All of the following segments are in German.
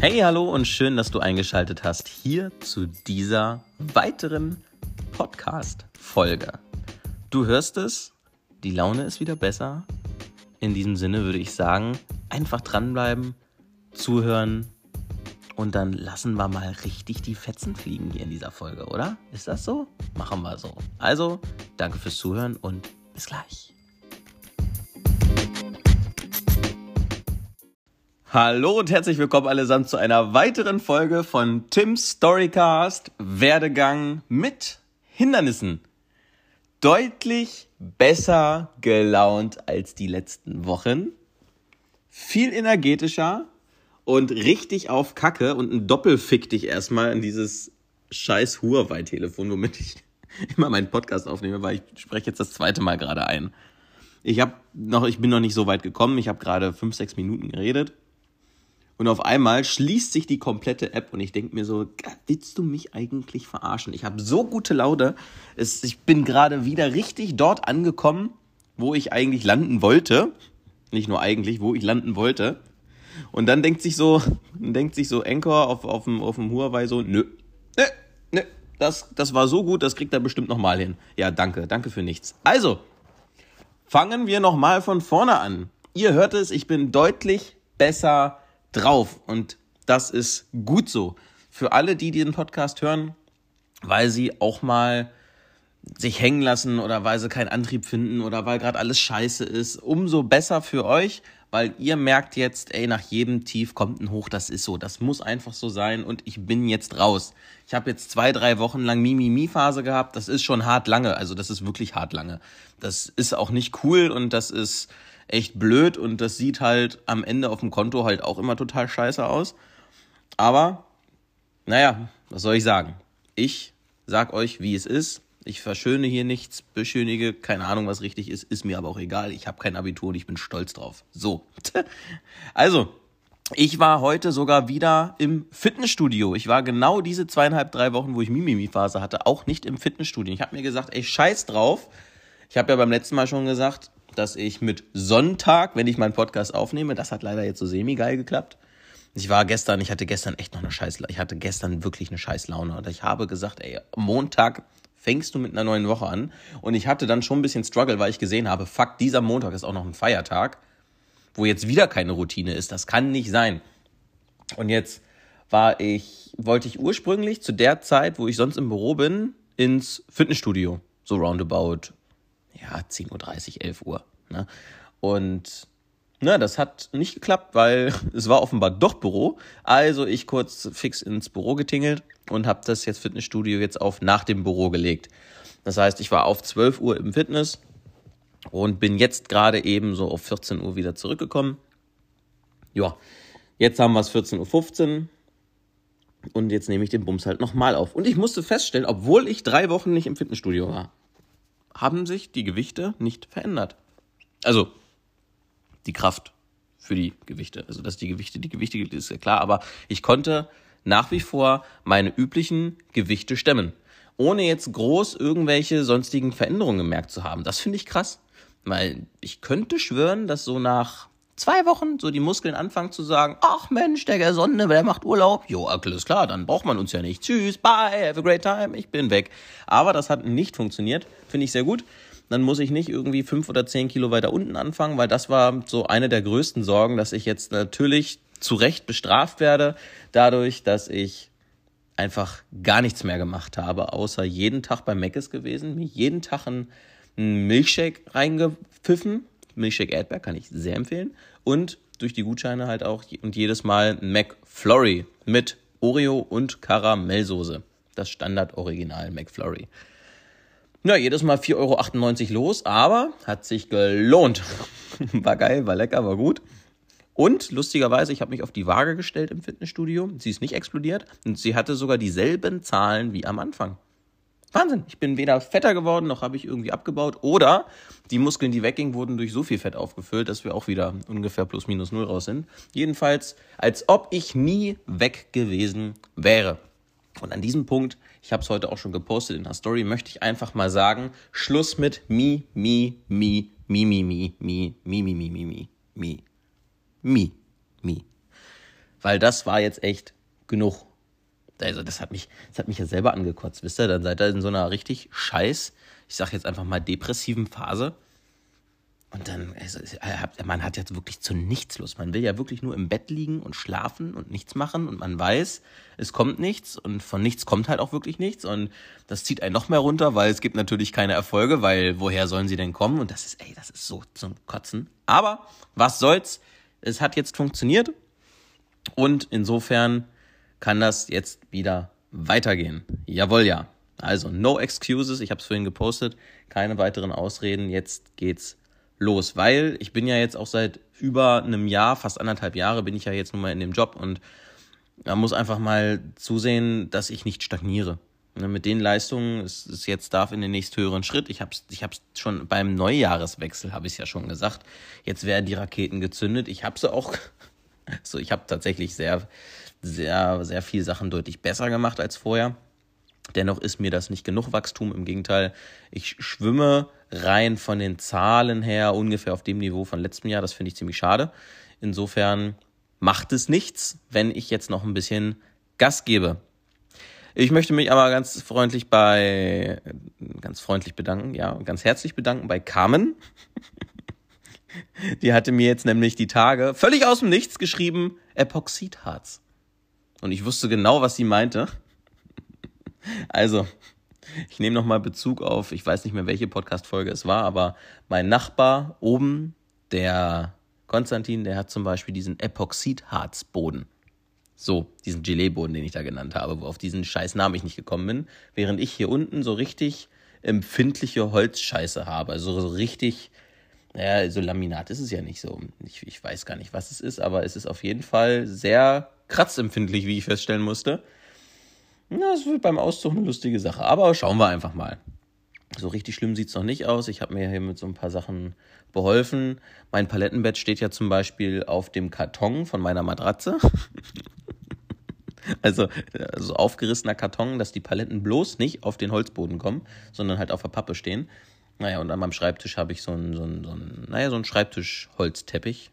Hey, hallo und schön, dass du eingeschaltet hast hier zu dieser weiteren Podcast-Folge. Du hörst es, die Laune ist wieder besser. In diesem Sinne würde ich sagen, einfach dranbleiben, zuhören und dann lassen wir mal richtig die Fetzen fliegen hier in dieser Folge, oder? Ist das so? Machen wir so. Also, danke fürs Zuhören und bis gleich. Hallo und herzlich willkommen allesamt zu einer weiteren Folge von Tim's Storycast Werdegang mit Hindernissen. Deutlich besser gelaunt als die letzten Wochen. Viel energetischer und richtig auf Kacke und ein Doppelfick dich erstmal in dieses scheiß Huawei-Telefon, womit ich immer meinen Podcast aufnehme, weil ich spreche jetzt das zweite Mal gerade ein. Ich habe noch, ich bin noch nicht so weit gekommen. Ich habe gerade fünf, sechs Minuten geredet und auf einmal schließt sich die komplette App und ich denke mir so, willst du mich eigentlich verarschen? Ich habe so gute Laune. Es, ich bin gerade wieder richtig dort angekommen, wo ich eigentlich landen wollte. Nicht nur eigentlich, wo ich landen wollte. Und dann denkt sich so, denkt sich so Anchor auf, auf, dem, auf dem Huawei so, nö, nö, nö, das, das war so gut, das kriegt er bestimmt nochmal hin. Ja, danke, danke für nichts. Also, fangen wir nochmal von vorne an. Ihr hört es, ich bin deutlich besser drauf. Und das ist gut so. Für alle, die den Podcast hören, weil sie auch mal sich hängen lassen oder weil sie keinen Antrieb finden oder weil gerade alles scheiße ist, umso besser für euch, weil ihr merkt jetzt, ey, nach jedem Tief kommt ein Hoch, das ist so, das muss einfach so sein und ich bin jetzt raus. Ich habe jetzt zwei, drei Wochen lang Mimimi-Phase gehabt, das ist schon hart lange, also das ist wirklich hart lange. Das ist auch nicht cool und das ist echt blöd und das sieht halt am Ende auf dem Konto halt auch immer total scheiße aus. Aber, naja, was soll ich sagen? Ich sag euch, wie es ist. Ich verschöne hier nichts, beschönige, keine Ahnung, was richtig ist, ist mir aber auch egal. Ich habe kein Abitur und ich bin stolz drauf. So. Also, ich war heute sogar wieder im Fitnessstudio. Ich war genau diese zweieinhalb, drei Wochen, wo ich Mimimi-Phase hatte, auch nicht im Fitnessstudio. Ich habe mir gesagt, ey, scheiß drauf. Ich habe ja beim letzten Mal schon gesagt, dass ich mit Sonntag, wenn ich meinen Podcast aufnehme, das hat leider jetzt so semi-geil geklappt. Ich war gestern, ich hatte gestern echt noch eine Scheiß, ich hatte gestern wirklich eine scheiß Laune. Und ich habe gesagt, ey, Montag fängst du mit einer neuen Woche an. Und ich hatte dann schon ein bisschen Struggle, weil ich gesehen habe, fuck, dieser Montag ist auch noch ein Feiertag, wo jetzt wieder keine Routine ist. Das kann nicht sein. Und jetzt war ich, wollte ich ursprünglich zu der Zeit, wo ich sonst im Büro bin, ins Fitnessstudio. So roundabout ja, 10.30 Uhr, 11 Uhr. Ne? Und na, das hat nicht geklappt, weil es war offenbar doch Büro. Also ich kurz fix ins Büro getingelt und habe das jetzt Fitnessstudio jetzt auf nach dem Büro gelegt. Das heißt, ich war auf 12 Uhr im Fitness und bin jetzt gerade eben so auf 14 Uhr wieder zurückgekommen. Ja, jetzt haben wir es 14.15 Uhr und jetzt nehme ich den Bums halt nochmal auf. Und ich musste feststellen, obwohl ich drei Wochen nicht im Fitnessstudio war, haben sich die Gewichte nicht verändert. Also die Kraft für die Gewichte. Also dass die Gewichte, die Gewichte ist ja klar, aber ich konnte nach wie vor meine üblichen Gewichte stemmen. Ohne jetzt groß irgendwelche sonstigen Veränderungen gemerkt zu haben. Das finde ich krass. Weil ich könnte schwören, dass so nach zwei Wochen so die Muskeln anfangen zu sagen, ach Mensch, der Gesonne, der macht Urlaub. Jo, alles klar, dann braucht man uns ja nicht. Tschüss, bye, have a great time, ich bin weg. Aber das hat nicht funktioniert, finde ich sehr gut. Dann muss ich nicht irgendwie fünf oder zehn Kilo weiter unten anfangen, weil das war so eine der größten Sorgen, dass ich jetzt natürlich zu Recht bestraft werde, dadurch, dass ich einfach gar nichts mehr gemacht habe, außer jeden Tag bei Meckes gewesen, mir jeden Tag einen Milchshake reingepfiffen, Milchshake Erdbeer kann ich sehr empfehlen. Und durch die Gutscheine halt auch und jedes Mal McFlurry mit Oreo und Karamellsoße. Das Standard-Original McFlurry. Ja, jedes Mal 4,98 Euro los, aber hat sich gelohnt. War geil, war lecker, war gut. Und lustigerweise, ich habe mich auf die Waage gestellt im Fitnessstudio. Sie ist nicht explodiert und sie hatte sogar dieselben Zahlen wie am Anfang. Wahnsinn. Ich bin weder fetter geworden, noch habe ich irgendwie abgebaut. Oder die Muskeln, die weggingen, wurden durch so viel Fett aufgefüllt, dass wir auch wieder ungefähr plus minus null raus sind. Jedenfalls, als ob ich nie weg gewesen wäre. Und an diesem Punkt, ich habe es heute auch schon gepostet in der Story, möchte ich einfach mal sagen, Schluss mit mi, mi, mi, mi, mi, mi, mi, mi, mi, mi, mi, mi, mi, mi. Weil das war jetzt echt genug. Also das hat mich, das hat mich ja selber angekotzt, wisst ihr? Dann seid ihr in so einer richtig scheiß, ich sag jetzt einfach mal depressiven Phase. Und dann, also, man hat jetzt wirklich zu nichts Lust. Man will ja wirklich nur im Bett liegen und schlafen und nichts machen und man weiß, es kommt nichts und von nichts kommt halt auch wirklich nichts und das zieht einen noch mehr runter, weil es gibt natürlich keine Erfolge, weil woher sollen sie denn kommen? Und das ist, ey, das ist so zum Kotzen. Aber was soll's? Es hat jetzt funktioniert und insofern kann das jetzt wieder weitergehen. Jawohl, ja. Also, no excuses. Ich habe es vorhin gepostet. Keine weiteren Ausreden. Jetzt geht's los. Weil ich bin ja jetzt auch seit über einem Jahr, fast anderthalb Jahre, bin ich ja jetzt nun mal in dem Job und man muss einfach mal zusehen, dass ich nicht stagniere. Ne, mit den Leistungen, es, es jetzt darf in den nächsthöheren Schritt. Ich habe es ich hab's schon beim Neujahreswechsel, habe ich ja schon gesagt. Jetzt werden die Raketen gezündet. Ich habe sie auch, so ich habe tatsächlich sehr, sehr, sehr viel Sachen deutlich besser gemacht als vorher. Dennoch ist mir das nicht genug Wachstum. Im Gegenteil, ich schwimme rein von den Zahlen her ungefähr auf dem Niveau von letztem Jahr. Das finde ich ziemlich schade. Insofern macht es nichts, wenn ich jetzt noch ein bisschen Gas gebe. Ich möchte mich aber ganz freundlich bei, ganz freundlich bedanken, ja, ganz herzlich bedanken bei Carmen. Die hatte mir jetzt nämlich die Tage völlig aus dem Nichts geschrieben, Epoxidharz. Und ich wusste genau, was sie meinte. Also, ich nehme nochmal Bezug auf, ich weiß nicht mehr, welche Podcast-Folge es war, aber mein Nachbar oben, der Konstantin, der hat zum Beispiel diesen Epoxidharzboden. So, diesen Gelee-Boden, den ich da genannt habe, wo auf diesen scheiß Namen ich nicht gekommen bin, während ich hier unten so richtig empfindliche Holzscheiße habe. Also so richtig, naja, so Laminat ist es ja nicht so. Ich, ich weiß gar nicht, was es ist, aber es ist auf jeden Fall sehr kratzempfindlich, wie ich feststellen musste. Na, es wird beim Auszug eine lustige Sache. Aber schauen wir einfach mal. So richtig schlimm sieht es noch nicht aus. Ich habe mir hier mit so ein paar Sachen beholfen. Mein Palettenbett steht ja zum Beispiel auf dem Karton von meiner Matratze. also, also aufgerissener Karton, dass die Paletten bloß nicht auf den Holzboden kommen, sondern halt auf der Pappe stehen. Naja, und an meinem Schreibtisch habe ich so einen, so einen, so einen, naja, so einen Schreibtisch-Holzteppich.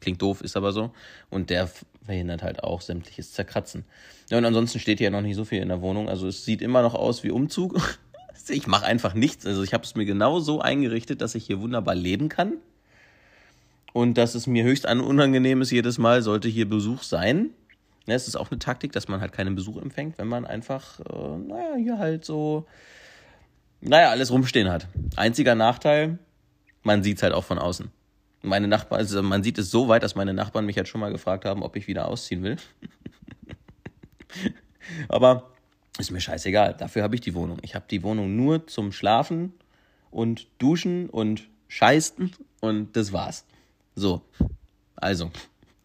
Klingt doof, ist aber so. Und der verhindert halt auch sämtliches Zerkratzen. Ja, und ansonsten steht hier noch nicht so viel in der Wohnung. Also es sieht immer noch aus wie Umzug. ich mache einfach nichts. Also ich habe es mir genau so eingerichtet, dass ich hier wunderbar leben kann. Und dass es mir höchst unangenehm ist jedes Mal, sollte hier Besuch sein. Ja, es ist auch eine Taktik, dass man halt keinen Besuch empfängt, wenn man einfach, äh, naja, hier halt so, naja, alles rumstehen hat. Einziger Nachteil, man sieht es halt auch von außen. Meine Nachbarn, also man sieht es so weit, dass meine Nachbarn mich jetzt schon mal gefragt haben, ob ich wieder ausziehen will. Aber ist mir scheißegal. Dafür habe ich die Wohnung. Ich habe die Wohnung nur zum Schlafen und Duschen und Scheißen und das war's. So. Also.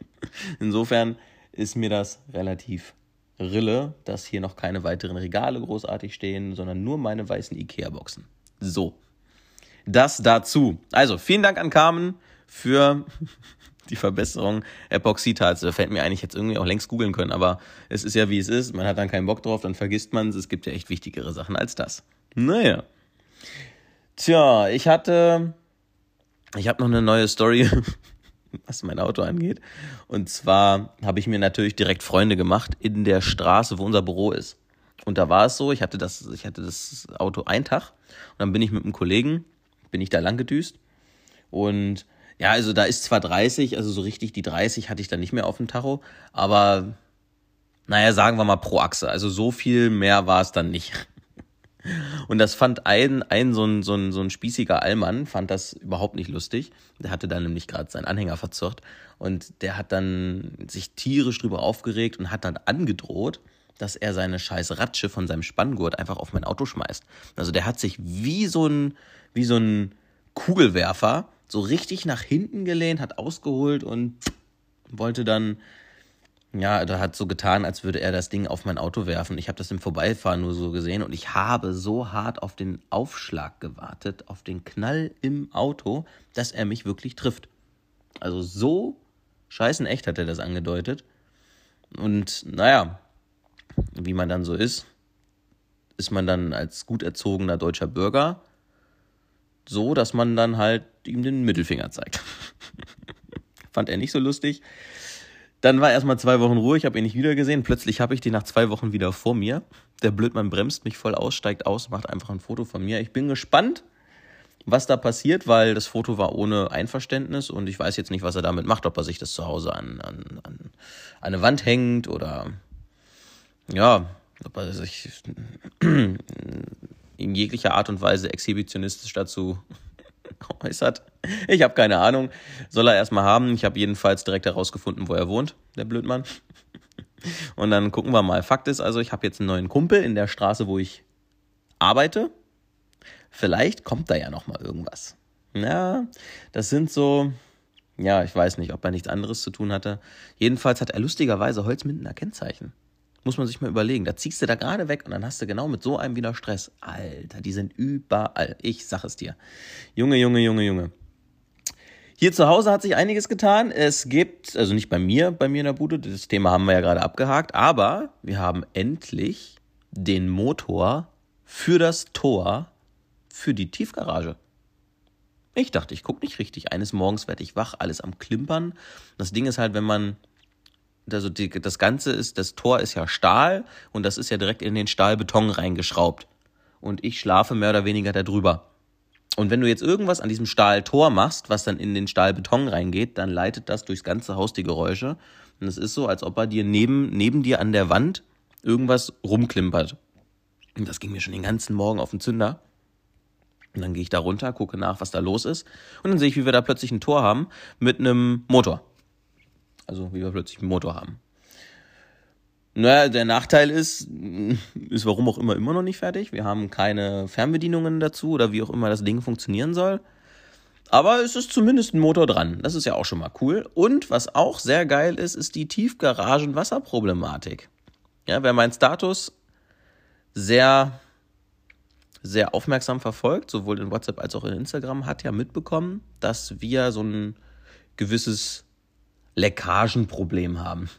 Insofern ist mir das relativ Rille, dass hier noch keine weiteren Regale großartig stehen, sondern nur meine weißen Ikea-Boxen. So. Das dazu. Also, vielen Dank an Carmen für die Verbesserung Epoxidharz. Da fällt mir eigentlich jetzt irgendwie auch längst googeln können, aber es ist ja wie es ist. Man hat dann keinen Bock drauf, dann vergisst man es. Es gibt ja echt wichtigere Sachen als das. Naja. Tja, ich hatte, ich habe noch eine neue Story, was mein Auto angeht. Und zwar habe ich mir natürlich direkt Freunde gemacht in der Straße, wo unser Büro ist. Und da war es so, ich hatte das, ich hatte das Auto einen Tag und dann bin ich mit einem Kollegen, bin ich da lang gedüst und ja, also da ist zwar 30, also so richtig die 30 hatte ich dann nicht mehr auf dem Tacho, aber naja, sagen wir mal pro Achse. Also so viel mehr war es dann nicht. Und das fand ein, ein so ein, so ein, so ein spießiger Allmann, fand das überhaupt nicht lustig. Der hatte dann nämlich gerade seinen Anhänger verzurrt und der hat dann sich tierisch drüber aufgeregt und hat dann angedroht, dass er seine scheiß Ratsche von seinem Spanngurt einfach auf mein Auto schmeißt. Also der hat sich wie so ein, wie so ein Kugelwerfer so richtig nach hinten gelehnt, hat ausgeholt und wollte dann, ja, da hat so getan, als würde er das Ding auf mein Auto werfen. Ich habe das im Vorbeifahren nur so gesehen und ich habe so hart auf den Aufschlag gewartet, auf den Knall im Auto, dass er mich wirklich trifft. Also so scheißen echt hat er das angedeutet. Und naja, wie man dann so ist, ist man dann als gut erzogener deutscher Bürger so, dass man dann halt ihm den Mittelfinger zeigt. Fand er nicht so lustig. Dann war erstmal zwei Wochen Ruhe, ich habe ihn nicht wieder gesehen. Plötzlich habe ich den nach zwei Wochen wieder vor mir. Der Blödmann bremst mich voll aus, steigt aus, macht einfach ein Foto von mir. Ich bin gespannt, was da passiert, weil das Foto war ohne Einverständnis und ich weiß jetzt nicht, was er damit macht, ob er sich das zu Hause an, an, an eine Wand hängt oder ja, ob er sich in jeglicher Art und Weise exhibitionistisch dazu äußert. Ich habe keine Ahnung. Soll er erstmal haben. Ich habe jedenfalls direkt herausgefunden, wo er wohnt, der Blödmann. Und dann gucken wir mal. Fakt ist also, ich habe jetzt einen neuen Kumpel in der Straße, wo ich arbeite. Vielleicht kommt da ja noch mal irgendwas. Ja, das sind so, ja, ich weiß nicht, ob er nichts anderes zu tun hatte. Jedenfalls hat er lustigerweise Holzmindener Kennzeichen. Muss man sich mal überlegen. Da ziehst du da gerade weg und dann hast du genau mit so einem wieder Stress. Alter, die sind überall. Ich sag es dir. Junge, Junge, Junge, Junge. Hier zu Hause hat sich einiges getan. Es gibt, also nicht bei mir, bei mir in der Bude, das Thema haben wir ja gerade abgehakt, aber wir haben endlich den Motor für das Tor für die Tiefgarage. Ich dachte, ich gucke nicht richtig. Eines Morgens werde ich wach, alles am Klimpern. Das Ding ist halt, wenn man also die, das Ganze ist, das Tor ist ja Stahl und das ist ja direkt in den Stahlbeton reingeschraubt. Und ich schlafe mehr oder weniger darüber. Und wenn du jetzt irgendwas an diesem Stahltor machst, was dann in den Stahlbeton reingeht, dann leitet das durchs ganze Haus die Geräusche. Und es ist so, als ob er dir neben, neben dir an der Wand irgendwas rumklimpert. Und das ging mir schon den ganzen Morgen auf den Zünder. Und dann gehe ich da runter, gucke nach, was da los ist. Und dann sehe ich, wie wir da plötzlich ein Tor haben mit einem Motor. Also wie wir plötzlich einen Motor haben. Naja, der Nachteil ist, ist warum auch immer immer noch nicht fertig. Wir haben keine Fernbedienungen dazu oder wie auch immer das Ding funktionieren soll. Aber es ist zumindest ein Motor dran. Das ist ja auch schon mal cool. Und was auch sehr geil ist, ist die Tiefgaragen-Wasserproblematik. Ja, wer meinen Status sehr, sehr aufmerksam verfolgt, sowohl in WhatsApp als auch in Instagram, hat ja mitbekommen, dass wir so ein gewisses Leckagenproblem haben.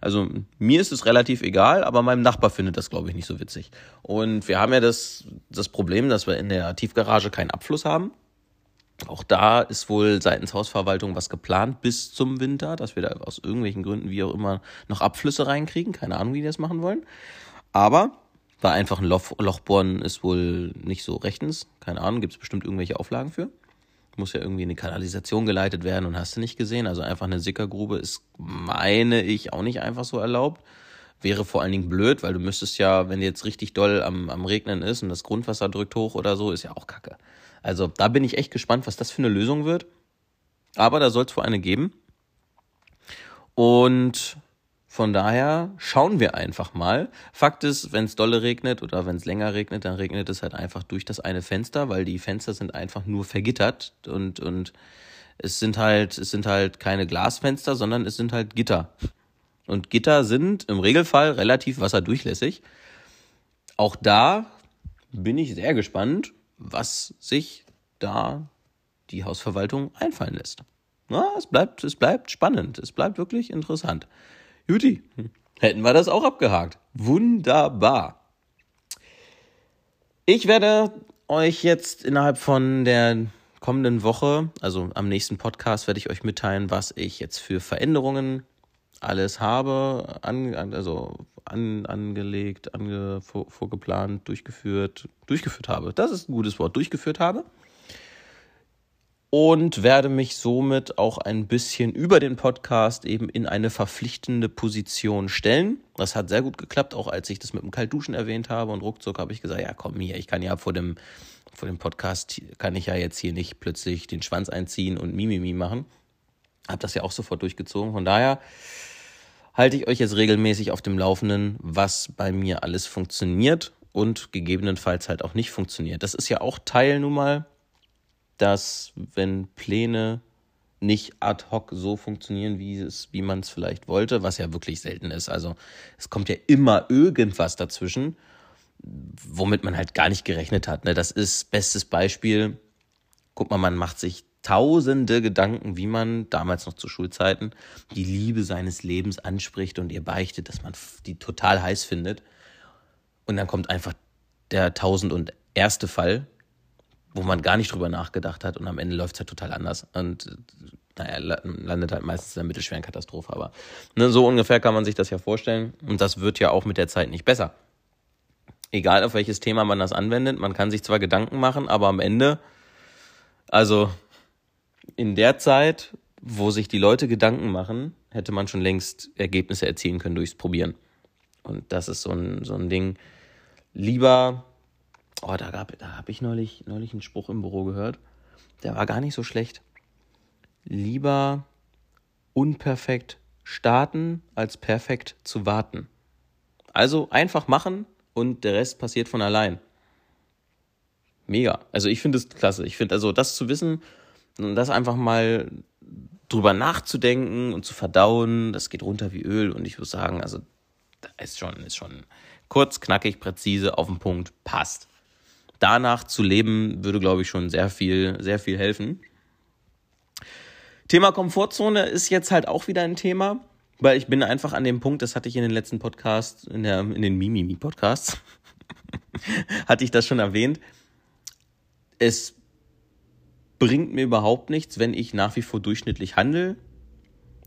Also mir ist es relativ egal, aber meinem Nachbar findet das, glaube ich, nicht so witzig. Und wir haben ja das, das Problem, dass wir in der Tiefgarage keinen Abfluss haben. Auch da ist wohl seitens Hausverwaltung was geplant bis zum Winter, dass wir da aus irgendwelchen Gründen, wie auch immer, noch Abflüsse reinkriegen. Keine Ahnung, wie die das machen wollen. Aber da einfach ein Loch, Loch bohren ist wohl nicht so rechtens. Keine Ahnung, gibt es bestimmt irgendwelche Auflagen für muss ja irgendwie in die Kanalisation geleitet werden und hast du nicht gesehen. Also einfach eine Sickergrube ist, meine ich, auch nicht einfach so erlaubt. Wäre vor allen Dingen blöd, weil du müsstest ja, wenn jetzt richtig doll am, am Regnen ist und das Grundwasser drückt hoch oder so, ist ja auch kacke. Also da bin ich echt gespannt, was das für eine Lösung wird. Aber da soll es wohl eine geben. Und von daher schauen wir einfach mal. Fakt ist, wenn es dolle regnet oder wenn es länger regnet, dann regnet es halt einfach durch das eine Fenster, weil die Fenster sind einfach nur vergittert und, und es sind halt, es sind halt keine Glasfenster, sondern es sind halt Gitter. Und Gitter sind im Regelfall relativ wasserdurchlässig. Auch da bin ich sehr gespannt, was sich da die Hausverwaltung einfallen lässt. Na, es bleibt, es bleibt spannend. Es bleibt wirklich interessant. Juti, hätten wir das auch abgehakt. Wunderbar. Ich werde euch jetzt innerhalb von der kommenden Woche, also am nächsten Podcast, werde ich euch mitteilen, was ich jetzt für Veränderungen alles habe, an, also an, angelegt, ange, vor, vorgeplant, durchgeführt, durchgeführt habe. Das ist ein gutes Wort, durchgeführt habe und werde mich somit auch ein bisschen über den Podcast eben in eine verpflichtende Position stellen. Das hat sehr gut geklappt, auch als ich das mit dem Kaltduschen erwähnt habe und ruckzuck habe ich gesagt, ja komm hier, ich kann ja vor dem, vor dem Podcast, kann ich ja jetzt hier nicht plötzlich den Schwanz einziehen und Mimimi machen. Hab das ja auch sofort durchgezogen. Von daher halte ich euch jetzt regelmäßig auf dem Laufenden, was bei mir alles funktioniert und gegebenenfalls halt auch nicht funktioniert. Das ist ja auch Teil nun mal dass wenn Pläne nicht ad hoc so funktionieren, wie es, wie man es vielleicht wollte, was ja wirklich selten ist. Also es kommt ja immer irgendwas dazwischen, womit man halt gar nicht gerechnet hat. Ne? Das ist bestes Beispiel. Guck mal, man macht sich tausende Gedanken, wie man damals noch zu Schulzeiten die Liebe seines Lebens anspricht und ihr beichtet, dass man die total heiß findet. Und dann kommt einfach der tausend und erste Fall, wo man gar nicht drüber nachgedacht hat und am Ende läuft es halt total anders. Und naja, landet halt meistens in der mittelschweren Katastrophe, aber ne, so ungefähr kann man sich das ja vorstellen. Und das wird ja auch mit der Zeit nicht besser. Egal auf welches Thema man das anwendet, man kann sich zwar Gedanken machen, aber am Ende, also in der Zeit, wo sich die Leute Gedanken machen, hätte man schon längst Ergebnisse erzielen können durchs Probieren. Und das ist so ein, so ein Ding. Lieber, oh, da, gab, da habe ich neulich, neulich einen Spruch im Büro gehört. Der war gar nicht so schlecht lieber unperfekt starten, als perfekt zu warten. Also einfach machen und der Rest passiert von allein. Mega. Also ich finde es klasse. Ich finde also das zu wissen und das einfach mal drüber nachzudenken und zu verdauen, das geht runter wie Öl und ich muss sagen, also da ist schon, ist schon kurz, knackig, präzise, auf den Punkt, passt. Danach zu leben würde, glaube ich, schon sehr viel, sehr viel helfen. Thema Komfortzone ist jetzt halt auch wieder ein Thema, weil ich bin einfach an dem Punkt, das hatte ich in den letzten Podcasts, in, der, in den Mimimi-Podcasts, hatte ich das schon erwähnt. Es bringt mir überhaupt nichts, wenn ich nach wie vor durchschnittlich handle.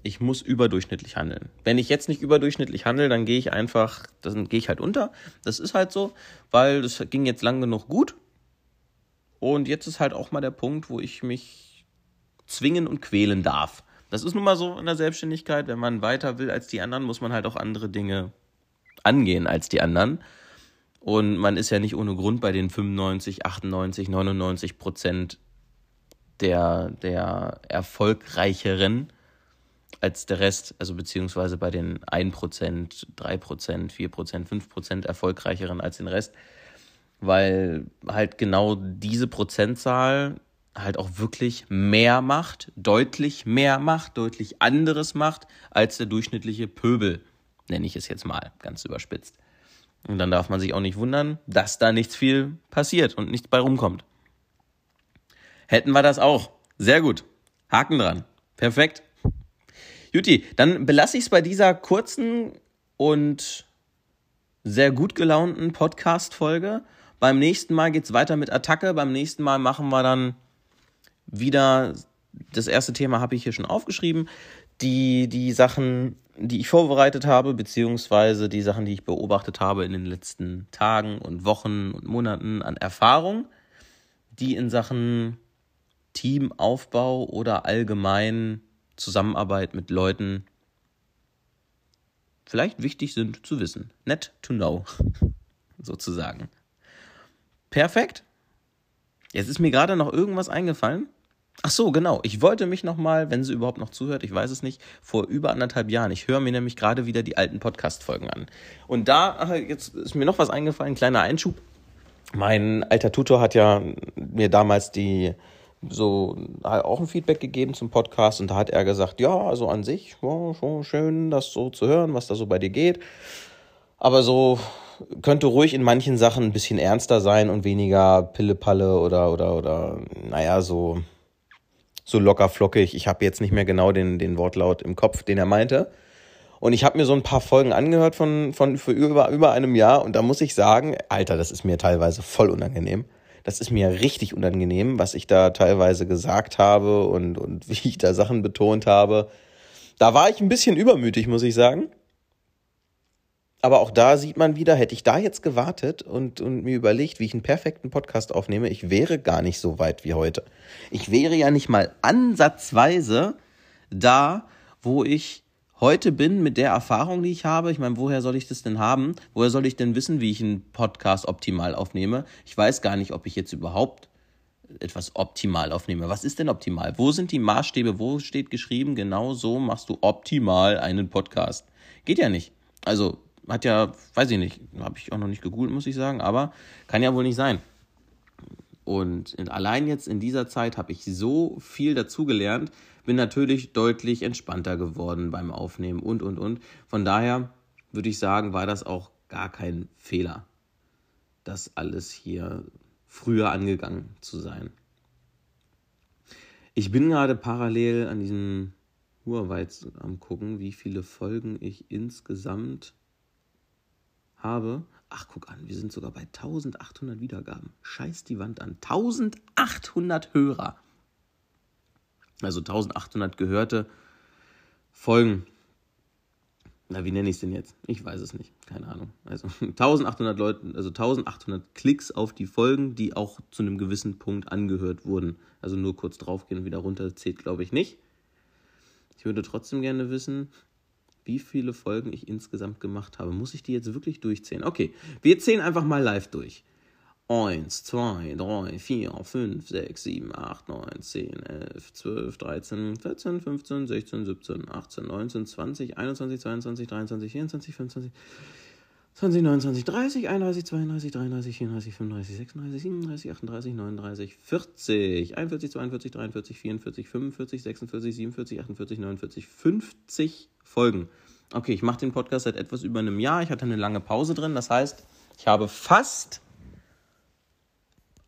Ich muss überdurchschnittlich handeln. Wenn ich jetzt nicht überdurchschnittlich handle, dann gehe ich einfach, dann gehe ich halt unter. Das ist halt so, weil das ging jetzt lang genug gut. Und jetzt ist halt auch mal der Punkt, wo ich mich zwingen und quälen darf. Das ist nun mal so in der Selbstständigkeit. Wenn man weiter will als die anderen, muss man halt auch andere Dinge angehen als die anderen. Und man ist ja nicht ohne Grund bei den 95, 98, 99 Prozent der, der erfolgreicheren als der Rest, also beziehungsweise bei den 1 Prozent, 3 Prozent, 4 Prozent, 5 Prozent erfolgreicheren als den Rest, weil halt genau diese Prozentzahl halt auch wirklich mehr macht, deutlich mehr macht, deutlich anderes macht als der durchschnittliche Pöbel, nenne ich es jetzt mal ganz überspitzt. Und dann darf man sich auch nicht wundern, dass da nichts viel passiert und nichts bei rumkommt. Hätten wir das auch. Sehr gut. Haken dran. Perfekt. Juti, dann belasse ich es bei dieser kurzen und sehr gut gelaunten Podcast-Folge. Beim nächsten Mal geht es weiter mit Attacke. Beim nächsten Mal machen wir dann wieder, das erste Thema habe ich hier schon aufgeschrieben, die, die Sachen, die ich vorbereitet habe, beziehungsweise die Sachen, die ich beobachtet habe in den letzten Tagen und Wochen und Monaten an Erfahrung, die in Sachen Teamaufbau oder allgemein Zusammenarbeit mit Leuten vielleicht wichtig sind zu wissen. Net to know, sozusagen. Perfekt. Jetzt ist mir gerade noch irgendwas eingefallen. Ach so, genau. Ich wollte mich nochmal, wenn sie überhaupt noch zuhört, ich weiß es nicht, vor über anderthalb Jahren. Ich höre mir nämlich gerade wieder die alten Podcast-Folgen an. Und da, jetzt ist mir noch was eingefallen, kleiner Einschub. Mein alter Tutor hat ja mir damals die so auch ein Feedback gegeben zum Podcast und da hat er gesagt, ja, also an sich, ja, schon schön, das so zu hören, was da so bei dir geht. Aber so könnte ruhig in manchen Sachen ein bisschen ernster sein und weniger Pillepalle oder oder oder naja, so so locker flockig. Ich habe jetzt nicht mehr genau den, den Wortlaut im Kopf, den er meinte. Und ich habe mir so ein paar Folgen angehört von, von für über, über einem Jahr und da muss ich sagen, Alter, das ist mir teilweise voll unangenehm. Das ist mir richtig unangenehm, was ich da teilweise gesagt habe und, und wie ich da Sachen betont habe. Da war ich ein bisschen übermütig, muss ich sagen. Aber auch da sieht man wieder, hätte ich da jetzt gewartet und, und mir überlegt, wie ich einen perfekten Podcast aufnehme, ich wäre gar nicht so weit wie heute. Ich wäre ja nicht mal ansatzweise da, wo ich heute bin mit der Erfahrung, die ich habe. Ich meine, woher soll ich das denn haben? Woher soll ich denn wissen, wie ich einen Podcast optimal aufnehme? Ich weiß gar nicht, ob ich jetzt überhaupt etwas optimal aufnehme. Was ist denn optimal? Wo sind die Maßstäbe? Wo steht geschrieben, genau so machst du optimal einen Podcast? Geht ja nicht. Also hat ja, weiß ich nicht, habe ich auch noch nicht gegoogelt, muss ich sagen, aber kann ja wohl nicht sein. Und allein jetzt in dieser Zeit habe ich so viel dazugelernt, bin natürlich deutlich entspannter geworden beim Aufnehmen und, und, und. Von daher würde ich sagen, war das auch gar kein Fehler, das alles hier früher angegangen zu sein. Ich bin gerade parallel an diesem Huawei am gucken, wie viele Folgen ich insgesamt habe, ach guck an, wir sind sogar bei 1800 Wiedergaben. Scheiß die Wand an. 1800 Hörer. Also 1800 gehörte Folgen. Na, wie nenne ich es denn jetzt? Ich weiß es nicht. Keine Ahnung. Also 1800 Leute, also 1800 Klicks auf die Folgen, die auch zu einem gewissen Punkt angehört wurden. Also nur kurz draufgehen und wieder runter zählt, glaube ich, nicht. Ich würde trotzdem gerne wissen, wie viele Folgen ich insgesamt gemacht habe. Muss ich die jetzt wirklich durchzählen? Okay, wir zählen einfach mal live durch. 1, 2, 3, 4, 5, 6, 7, 8, 9, 10, 11, 12, 13, 14, 15, 16, 17, 18, 19, 20, 21, 22, 23, 24, 25, 20, 29, 30, 31, 32, 33, 34, 35, 36, 37, 38, 39, 40, 41, 42, 43, 44, 45, 46, 47, 48, 49, 50 Folgen. Okay, ich mache den Podcast seit etwas über einem Jahr. Ich hatte eine lange Pause drin. Das heißt, ich habe fast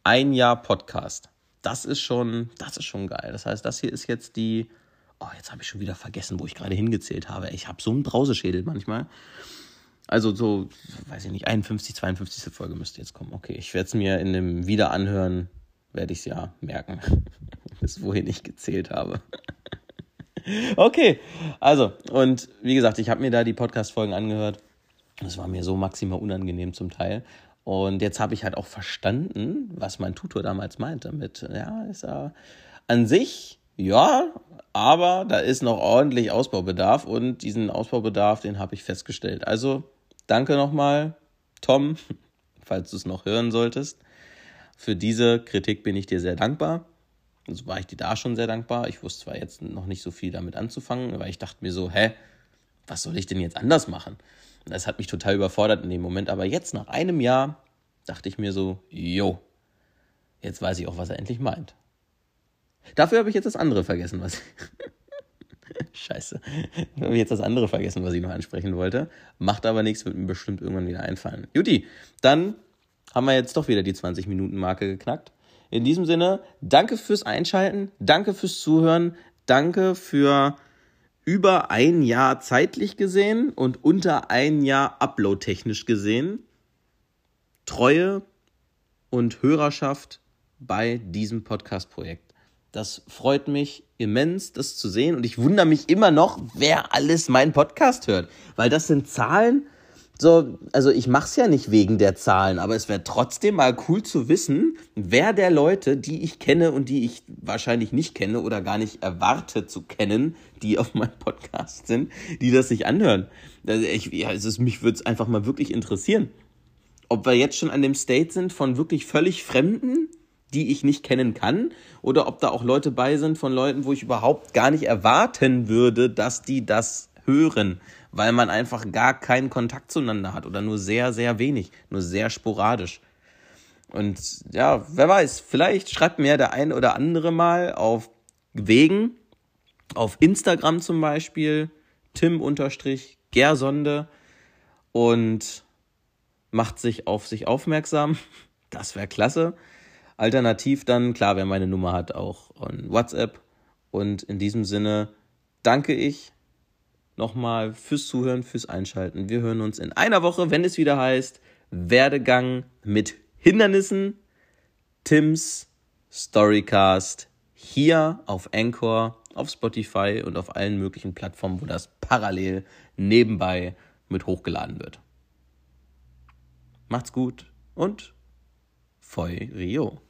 ein Jahr Podcast. Das ist schon, das ist schon geil. Das heißt, das hier ist jetzt die. Oh, jetzt habe ich schon wieder vergessen, wo ich gerade hingezählt habe. Ich habe so einen Brauseschädel manchmal. Also so, weiß ich nicht, 51, 52. Folge müsste jetzt kommen. Okay, ich werde es mir in dem Wiederanhören, werde ich es ja merken, bis wohin ich gezählt habe. okay, also, und wie gesagt, ich habe mir da die Podcast-Folgen angehört. Das war mir so maximal unangenehm zum Teil. Und jetzt habe ich halt auch verstanden, was mein Tutor damals meinte mit, ja, ist ja an sich, ja, aber da ist noch ordentlich Ausbaubedarf und diesen Ausbaubedarf, den habe ich festgestellt. Also danke nochmal, Tom, falls du es noch hören solltest. Für diese Kritik bin ich dir sehr dankbar. Also war ich dir da schon sehr dankbar. Ich wusste zwar jetzt noch nicht so viel damit anzufangen, aber ich dachte mir so, hä, was soll ich denn jetzt anders machen? Das hat mich total überfordert in dem Moment. Aber jetzt, nach einem Jahr, dachte ich mir so, jo, jetzt weiß ich auch, was er endlich meint. Dafür habe ich jetzt das andere vergessen, was. Scheiße. Ich habe jetzt das andere vergessen, was ich noch ansprechen wollte. Macht aber nichts, wird mir bestimmt irgendwann wieder einfallen. Juti, dann haben wir jetzt doch wieder die 20-Minuten-Marke geknackt. In diesem Sinne, danke fürs Einschalten, danke fürs Zuhören, danke für über ein Jahr zeitlich gesehen und unter ein Jahr upload-technisch gesehen. Treue und Hörerschaft bei diesem Podcast-Projekt. Das freut mich immens, das zu sehen. Und ich wundere mich immer noch, wer alles meinen Podcast hört. Weil das sind Zahlen, so, also ich mache es ja nicht wegen der Zahlen, aber es wäre trotzdem mal cool zu wissen, wer der Leute, die ich kenne und die ich wahrscheinlich nicht kenne oder gar nicht erwarte zu kennen, die auf meinem Podcast sind, die das sich anhören. Also ich, ja, es ist, mich würde es einfach mal wirklich interessieren, ob wir jetzt schon an dem State sind von wirklich völlig Fremden, die ich nicht kennen kann, oder ob da auch Leute bei sind von Leuten, wo ich überhaupt gar nicht erwarten würde, dass die das hören weil man einfach gar keinen Kontakt zueinander hat oder nur sehr, sehr wenig, nur sehr sporadisch. Und ja, wer weiß, vielleicht schreibt mir der ein oder andere mal auf Wegen, auf Instagram zum Beispiel, Tim-Gersonde und macht sich auf sich aufmerksam. Das wäre klasse. Alternativ dann, klar, wer meine Nummer hat, auch on WhatsApp. Und in diesem Sinne danke ich nochmal fürs Zuhören, fürs Einschalten. Wir hören uns in einer Woche, wenn es wieder heißt Werdegang mit Hindernissen. Tims Storycast hier auf Anchor, auf Spotify und auf allen möglichen Plattformen, wo das parallel nebenbei mit hochgeladen wird. Macht's gut und Feu Rio.